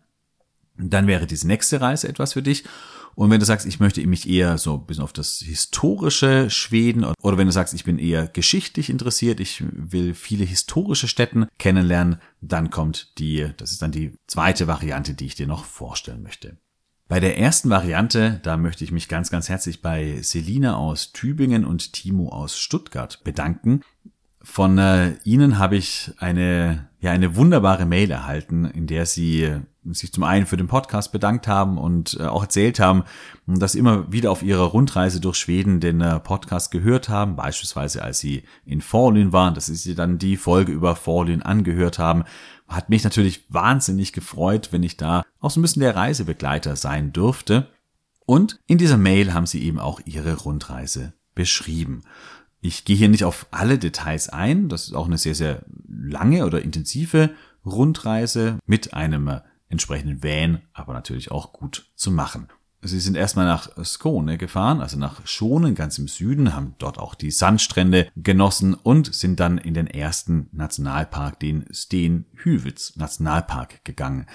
dann wäre diese nächste Reise etwas für dich. Und wenn du sagst, ich möchte mich eher so ein bisschen auf das historische Schweden oder wenn du sagst, ich bin eher geschichtlich interessiert, ich will viele historische Städten kennenlernen, dann kommt die, das ist dann die zweite Variante, die ich dir noch vorstellen möchte. Bei der ersten Variante, da möchte ich mich ganz, ganz herzlich bei Selina aus Tübingen und Timo aus Stuttgart bedanken. Von äh, Ihnen habe ich eine, ja, eine wunderbare Mail erhalten, in der Sie sich zum einen für den Podcast bedankt haben und äh, auch erzählt haben, dass Sie immer wieder auf Ihrer Rundreise durch Schweden den äh, Podcast gehört haben, beispielsweise als Sie in Forlün waren, dass Sie dann die Folge über Forlün angehört haben. Hat mich natürlich wahnsinnig gefreut, wenn ich da auch so ein bisschen der Reisebegleiter sein dürfte. Und in dieser Mail haben Sie eben auch Ihre Rundreise beschrieben. Ich gehe hier nicht auf alle Details ein. Das ist auch eine sehr, sehr lange oder intensive Rundreise mit einem äh, entsprechenden Van, aber natürlich auch gut zu machen. Sie sind erstmal nach Skåne gefahren, also nach Schonen ganz im Süden, haben dort auch die Sandstrände genossen und sind dann in den ersten Nationalpark, den Stenhüvitz Nationalpark gegangen.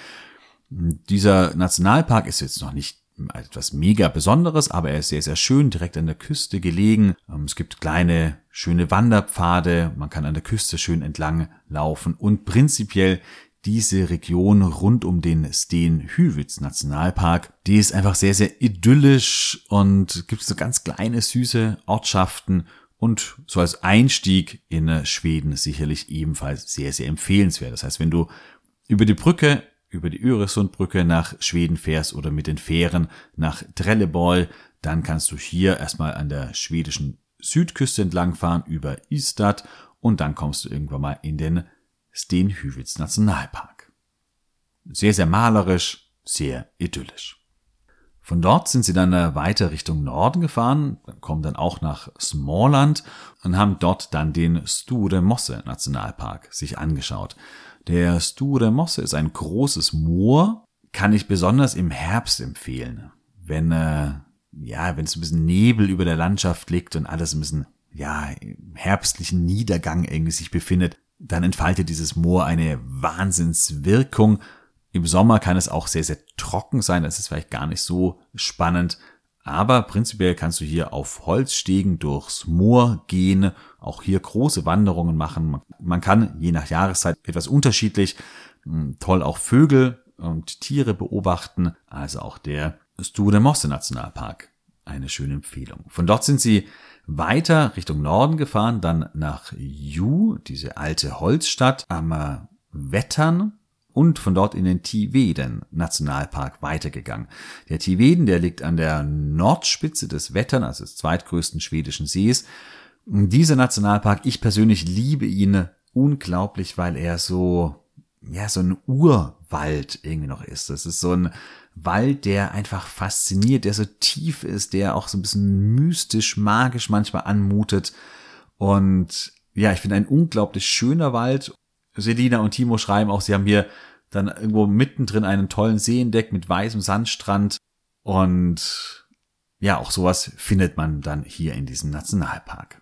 Dieser Nationalpark ist jetzt noch nicht etwas mega Besonderes, aber er ist sehr, sehr schön, direkt an der Küste gelegen. Ähm, es gibt kleine, schöne Wanderpfade, man kann an der Küste schön entlang laufen und prinzipiell diese Region rund um den Sten-Hüwitz Nationalpark, die ist einfach sehr, sehr idyllisch und gibt so ganz kleine, süße Ortschaften und so als Einstieg in Schweden sicherlich ebenfalls sehr, sehr empfehlenswert. Das heißt, wenn du über die Brücke über die Öresundbrücke nach Schweden fährst oder mit den Fähren nach Trelleborg, dann kannst du hier erstmal an der schwedischen Südküste entlangfahren über Ystad und dann kommst du irgendwann mal in den Stenhüvitz Nationalpark. Sehr, sehr malerisch, sehr idyllisch. Von dort sind sie dann äh, weiter Richtung Norden gefahren, kommen dann auch nach Smallland und haben dort dann den Sture Mosse Nationalpark sich angeschaut. Der Sture Mosse ist ein großes Moor, kann ich besonders im Herbst empfehlen. Wenn, äh, ja, wenn es ein bisschen Nebel über der Landschaft liegt und alles ein bisschen, ja, im herbstlichen Niedergang irgendwie sich befindet, dann entfaltet dieses Moor eine Wahnsinnswirkung. Im Sommer kann es auch sehr, sehr trocken sein, das ist vielleicht gar nicht so spannend, aber prinzipiell kannst du hier auf Holzstegen durchs Moor gehen, auch hier große Wanderungen machen. Man kann je nach Jahreszeit etwas unterschiedlich hm, toll auch Vögel und Tiere beobachten, also auch der Stude Mosse Nationalpark. Eine schöne Empfehlung. Von dort sind sie weiter Richtung Norden gefahren, dann nach Ju, diese alte Holzstadt am Wettern und von dort in den Tiveden Nationalpark weitergegangen. Der Tiveden, der liegt an der Nordspitze des Wettern, also des zweitgrößten schwedischen Sees. Dieser Nationalpark, ich persönlich liebe ihn unglaublich, weil er so, ja, so ein Urwald irgendwie noch ist. Das ist so ein Wald, der einfach fasziniert, der so tief ist, der auch so ein bisschen mystisch, magisch manchmal anmutet. Und ja, ich finde ein unglaublich schöner Wald Selina und Timo schreiben auch, sie haben hier dann irgendwo mittendrin einen tollen See entdeckt mit weißem Sandstrand und ja, auch sowas findet man dann hier in diesem Nationalpark.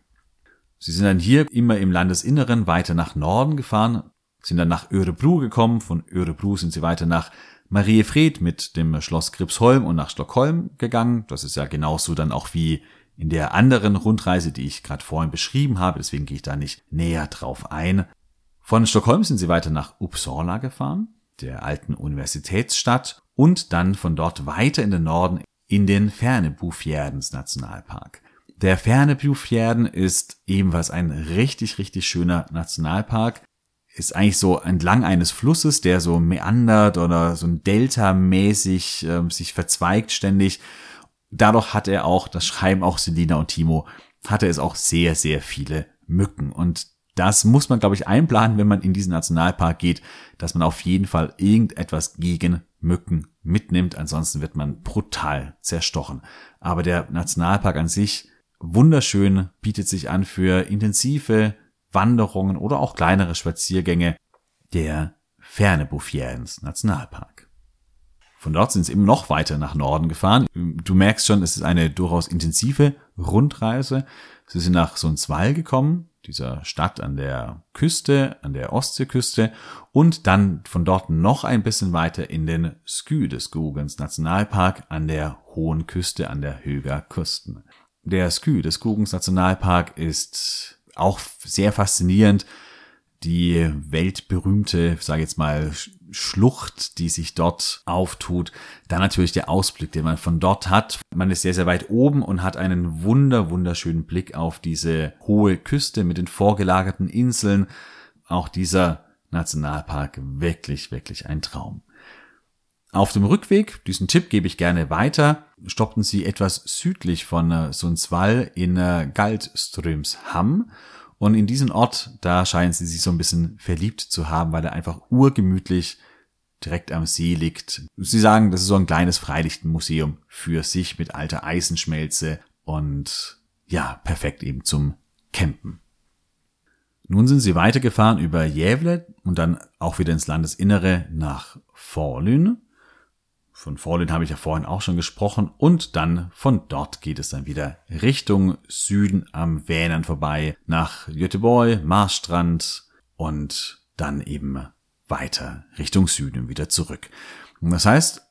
Sie sind dann hier immer im Landesinneren weiter nach Norden gefahren, sind dann nach Örebro gekommen, von Örebro sind sie weiter nach Mariefred mit dem Schloss Gripsholm und nach Stockholm gegangen. Das ist ja genauso dann auch wie in der anderen Rundreise, die ich gerade vorhin beschrieben habe, deswegen gehe ich da nicht näher drauf ein. Von Stockholm sind sie weiter nach Uppsala gefahren, der alten Universitätsstadt, und dann von dort weiter in den Norden in den Fernebufjärdens Nationalpark. Der Fernebufjärden ist ebenfalls ein richtig, richtig schöner Nationalpark. Ist eigentlich so entlang eines Flusses, der so meandert oder so ein Delta-mäßig äh, sich verzweigt ständig. Dadurch hat er auch, das schreiben auch Selina und Timo, hatte es auch sehr, sehr viele Mücken. Und das muss man, glaube ich, einplanen, wenn man in diesen Nationalpark geht, dass man auf jeden Fall irgendetwas gegen Mücken mitnimmt. Ansonsten wird man brutal zerstochen. Aber der Nationalpark an sich wunderschön, bietet sich an für intensive Wanderungen oder auch kleinere Spaziergänge. Der Fernebufjärens Nationalpark. Von dort sind sie eben noch weiter nach Norden gefahren. Du merkst schon, es ist eine durchaus intensive Rundreise. Sie sind nach Sundsvall gekommen, dieser Stadt an der Küste, an der Ostseeküste und dann von dort noch ein bisschen weiter in den Skü des Skogens Nationalpark an der hohen Küste, an der Höger Küsten. Der Skü des Skogens Nationalpark ist auch sehr faszinierend die weltberühmte, sage jetzt mal, Schlucht, die sich dort auftut. Dann natürlich der Ausblick, den man von dort hat. Man ist sehr, sehr weit oben und hat einen wunder, wunderschönen Blick auf diese hohe Küste mit den vorgelagerten Inseln. Auch dieser Nationalpark wirklich, wirklich ein Traum. Auf dem Rückweg, diesen Tipp gebe ich gerne weiter, stoppten sie etwas südlich von äh, Sundsvall in äh, Galtströmsham und in diesem Ort, da scheinen sie sich so ein bisschen verliebt zu haben, weil er einfach urgemütlich direkt am See liegt. Sie sagen, das ist so ein kleines Freilichtenmuseum für sich mit alter Eisenschmelze und ja, perfekt eben zum Campen. Nun sind sie weitergefahren über Jävle und dann auch wieder ins Landesinnere nach Forlün. Von Forlin habe ich ja vorhin auch schon gesprochen. Und dann von dort geht es dann wieder Richtung Süden am Vänern vorbei, nach Göteborg, Marstrand und dann eben weiter Richtung Süden wieder zurück. Das heißt,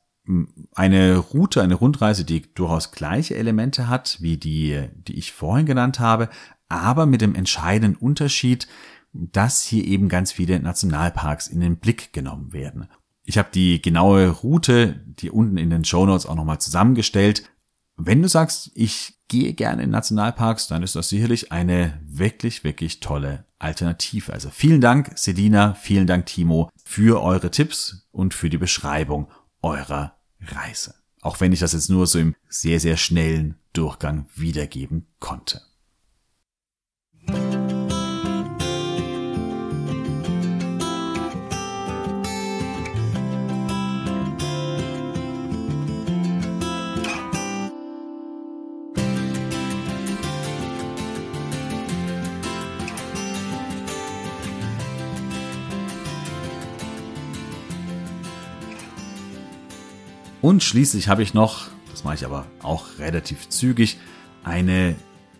eine Route, eine Rundreise, die durchaus gleiche Elemente hat wie die, die ich vorhin genannt habe, aber mit dem entscheidenden Unterschied, dass hier eben ganz viele Nationalparks in den Blick genommen werden. Ich habe die genaue Route, die unten in den Show Notes auch nochmal zusammengestellt. Wenn du sagst, ich gehe gerne in Nationalparks, dann ist das sicherlich eine wirklich, wirklich tolle Alternative. Also vielen Dank, Selina, vielen Dank, Timo, für eure Tipps und für die Beschreibung eurer Reise. Auch wenn ich das jetzt nur so im sehr, sehr schnellen Durchgang wiedergeben konnte. Und schließlich habe ich noch, das mache ich aber auch relativ zügig, eine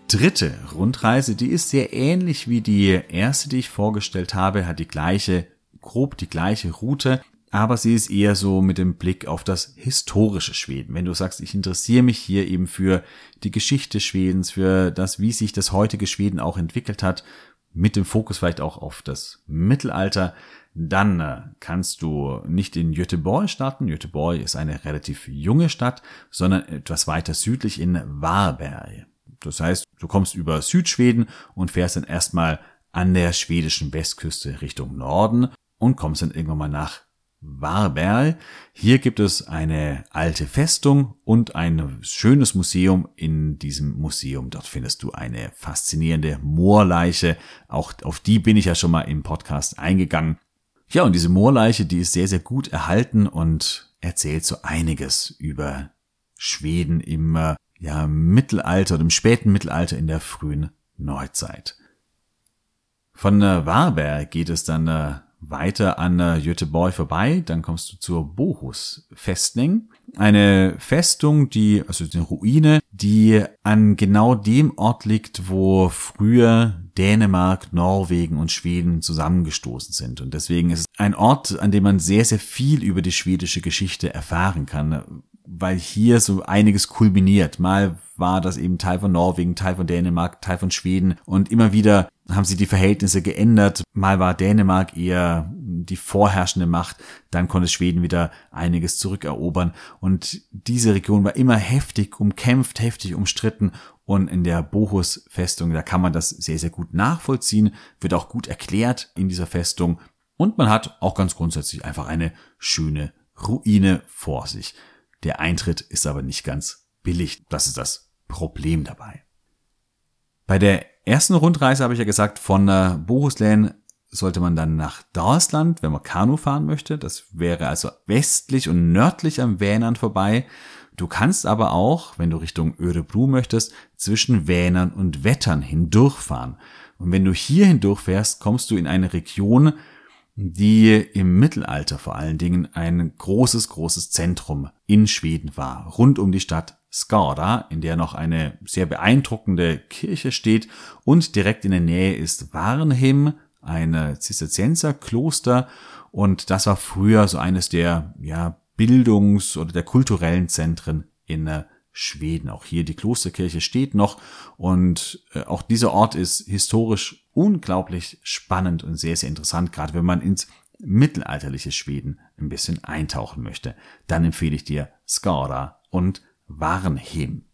dritte Rundreise, die ist sehr ähnlich wie die erste, die ich vorgestellt habe, hat die gleiche, grob die gleiche Route, aber sie ist eher so mit dem Blick auf das historische Schweden. Wenn du sagst, ich interessiere mich hier eben für die Geschichte Schwedens, für das, wie sich das heutige Schweden auch entwickelt hat, mit dem Fokus vielleicht auch auf das Mittelalter, dann äh, kannst du nicht in Göteborg starten. Göteborg ist eine relativ junge Stadt, sondern etwas weiter südlich in Varberg. Das heißt, du kommst über Südschweden und fährst dann erstmal an der schwedischen Westküste Richtung Norden und kommst dann irgendwann mal nach Varberg. Hier gibt es eine alte Festung und ein schönes Museum. In diesem Museum, dort findest du eine faszinierende Moorleiche. Auch auf die bin ich ja schon mal im Podcast eingegangen. Ja, und diese Moorleiche, die ist sehr, sehr gut erhalten und erzählt so einiges über Schweden im äh, ja, Mittelalter oder im späten Mittelalter in der frühen Neuzeit. Von äh, Warberg geht es dann äh, weiter an äh, Göteborg vorbei, dann kommst du zur Bohus Festning. Eine Festung, die, also eine Ruine, die an genau dem Ort liegt, wo früher Dänemark, Norwegen und Schweden zusammengestoßen sind. Und deswegen ist es ein Ort, an dem man sehr, sehr viel über die schwedische Geschichte erfahren kann, weil hier so einiges kulminiert. Mal war das eben Teil von Norwegen, Teil von Dänemark, Teil von Schweden und immer wieder haben sie die Verhältnisse geändert. Mal war Dänemark eher die vorherrschende Macht, dann konnte Schweden wieder einiges zurückerobern und diese Region war immer heftig umkämpft, heftig umstritten und in der Bohus-Festung, da kann man das sehr, sehr gut nachvollziehen, wird auch gut erklärt in dieser Festung und man hat auch ganz grundsätzlich einfach eine schöne Ruine vor sich. Der Eintritt ist aber nicht ganz billig. Das ist das Problem dabei. Bei der ersten Rundreise habe ich ja gesagt, von äh, Bohuslän sollte man dann nach Dalsland, wenn man Kanu fahren möchte. Das wäre also westlich und nördlich am Vänern vorbei. Du kannst aber auch, wenn du Richtung Örebro möchtest, zwischen Vänern und Wettern hindurchfahren. Und wenn du hier hindurchfährst, kommst du in eine Region, die im Mittelalter vor allen Dingen ein großes, großes Zentrum in Schweden war, rund um die Stadt Skara, in der noch eine sehr beeindruckende Kirche steht und direkt in der Nähe ist Warnhem, ein Zisterzienserkloster und das war früher so eines der ja, Bildungs- oder der kulturellen Zentren in äh, Schweden. Auch hier die Klosterkirche steht noch und äh, auch dieser Ort ist historisch unglaublich spannend und sehr, sehr interessant, gerade wenn man ins mittelalterliche Schweden ein bisschen eintauchen möchte. Dann empfehle ich dir Skara und Varnhem.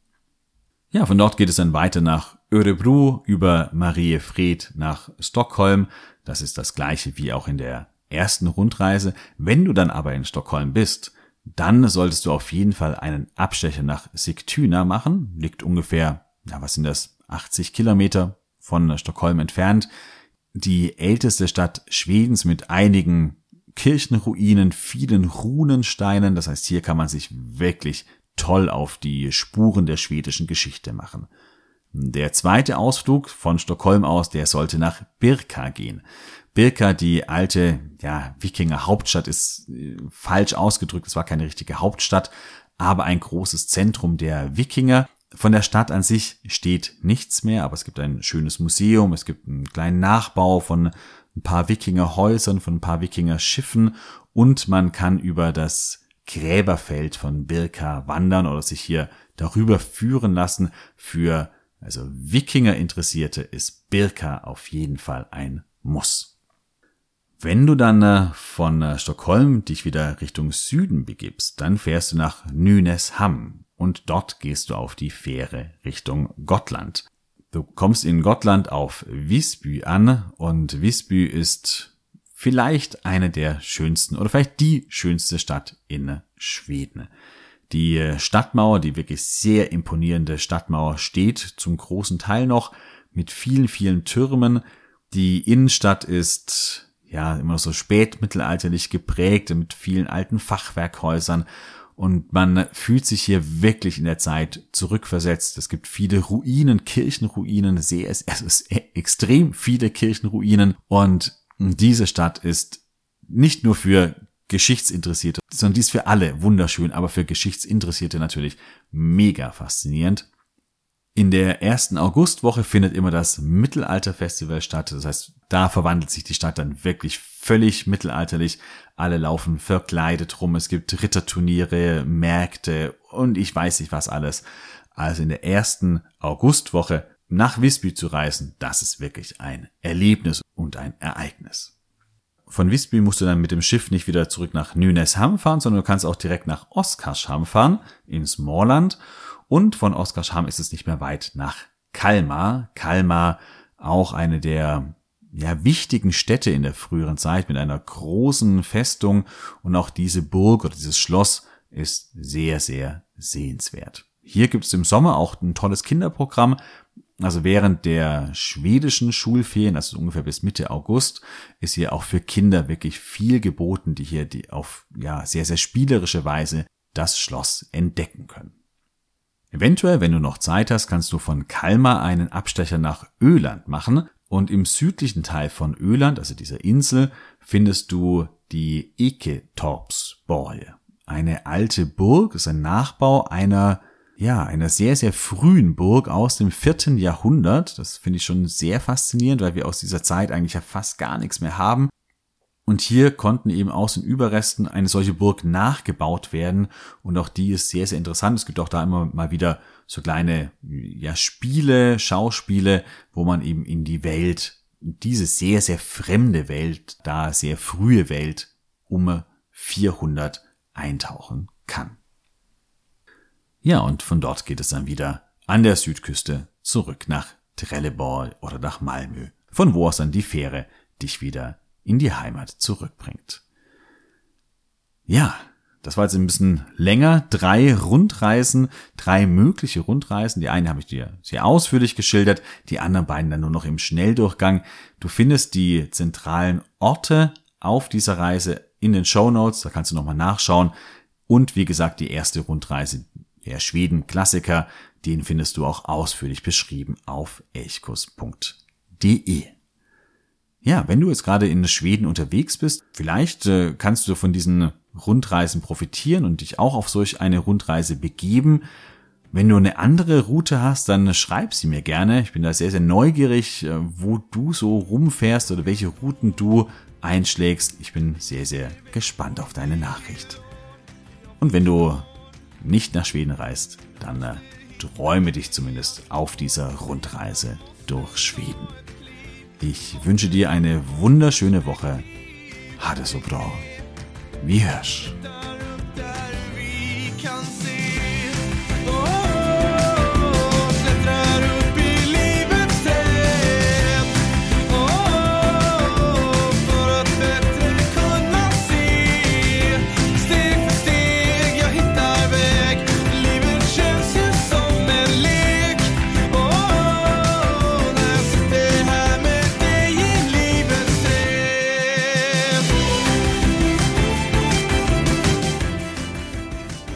Ja, von dort geht es dann weiter nach Örebro über Mariefred nach Stockholm. Das ist das gleiche wie auch in der ersten Rundreise. Wenn du dann aber in Stockholm bist, dann solltest du auf jeden Fall einen Abstecher nach Sigtuna machen. Liegt ungefähr, ja, was sind das, 80 Kilometer von Stockholm entfernt. Die älteste Stadt Schwedens mit einigen Kirchenruinen, vielen Runensteinen. Das heißt, hier kann man sich wirklich toll auf die Spuren der schwedischen Geschichte machen. Der zweite Ausflug von Stockholm aus, der sollte nach Birka gehen. Birka, die alte, ja, Wikinger Hauptstadt ist äh, falsch ausgedrückt. Es war keine richtige Hauptstadt, aber ein großes Zentrum der Wikinger. Von der Stadt an sich steht nichts mehr, aber es gibt ein schönes Museum, es gibt einen kleinen Nachbau von ein paar Wikingerhäusern, von ein paar Wikingerschiffen und man kann über das Gräberfeld von Birka wandern oder sich hier darüber führen lassen. Für also Wikinger Interessierte ist Birka auf jeden Fall ein Muss. Wenn du dann äh, von äh, Stockholm dich wieder Richtung Süden begibst, dann fährst du nach Nynäshamn und dort gehst du auf die Fähre Richtung Gottland. Du kommst in Gottland auf Visby an und Visby ist vielleicht eine der schönsten oder vielleicht die schönste Stadt in Schweden. Die äh, Stadtmauer, die wirklich sehr imponierende Stadtmauer steht zum großen Teil noch mit vielen, vielen Türmen. Die Innenstadt ist ja, immer so spätmittelalterlich geprägt mit vielen alten Fachwerkhäusern. Und man fühlt sich hier wirklich in der Zeit zurückversetzt. Es gibt viele Ruinen, Kirchenruinen, sehr, ist extrem viele Kirchenruinen. Und diese Stadt ist nicht nur für Geschichtsinteressierte, sondern die ist für alle wunderschön, aber für Geschichtsinteressierte natürlich mega faszinierend. In der ersten Augustwoche findet immer das Mittelalterfestival statt. Das heißt, da verwandelt sich die Stadt dann wirklich völlig mittelalterlich. Alle laufen verkleidet rum. Es gibt Ritterturniere, Märkte und ich weiß nicht was alles. Also in der ersten Augustwoche nach Visby zu reisen, das ist wirklich ein Erlebnis und ein Ereignis. Von Visby musst du dann mit dem Schiff nicht wieder zurück nach Nynäshamn fahren, sondern du kannst auch direkt nach Oskarshamn fahren, ins Moorland. Und von Oskarshamn ist es nicht mehr weit nach Kalmar. Kalmar auch eine der ja, wichtigen Städte in der früheren Zeit mit einer großen Festung und auch diese Burg oder dieses Schloss ist sehr, sehr sehenswert. Hier gibt es im Sommer auch ein tolles Kinderprogramm. Also während der schwedischen Schulferien, also ungefähr bis Mitte August, ist hier auch für Kinder wirklich viel geboten, die hier die auf ja sehr, sehr spielerische Weise das Schloss entdecken können. Eventuell, wenn du noch Zeit hast, kannst du von Kalmar einen Abstecher nach Öland machen und im südlichen Teil von Öland, also dieser Insel, findest du die Eketorpsborge. Eine alte Burg, ist ein Nachbau einer, ja, einer sehr, sehr frühen Burg aus dem vierten Jahrhundert. Das finde ich schon sehr faszinierend, weil wir aus dieser Zeit eigentlich ja fast gar nichts mehr haben. Und hier konnten eben aus den Überresten eine solche Burg nachgebaut werden. Und auch die ist sehr, sehr interessant. Es gibt auch da immer mal wieder so kleine ja, Spiele, Schauspiele, wo man eben in die Welt, diese sehr, sehr fremde Welt, da sehr frühe Welt um 400 eintauchen kann. Ja, und von dort geht es dann wieder an der Südküste zurück nach Trelleborg oder nach Malmö, von wo aus dann die Fähre dich wieder in die Heimat zurückbringt. Ja, das war jetzt ein bisschen länger. Drei Rundreisen, drei mögliche Rundreisen. Die eine habe ich dir sehr ausführlich geschildert, die anderen beiden dann nur noch im Schnelldurchgang. Du findest die zentralen Orte auf dieser Reise in den Show Notes. Da kannst du nochmal nachschauen. Und wie gesagt, die erste Rundreise, der Schweden-Klassiker, den findest du auch ausführlich beschrieben auf elchkus.de. ja, wenn du jetzt gerade in Schweden unterwegs bist, vielleicht äh, kannst du von diesen Rundreisen profitieren und dich auch auf solch eine Rundreise begeben. Wenn du eine andere Route hast, dann schreib sie mir gerne. Ich bin da sehr, sehr neugierig, äh, wo du so rumfährst oder welche Routen du einschlägst. Ich bin sehr, sehr gespannt auf deine Nachricht. Und wenn du nicht nach Schweden reist, dann äh, träume dich zumindest auf dieser Rundreise durch Schweden. Ich wünsche dir eine wunderschöne Woche. Ha det så bra. Vi hörs.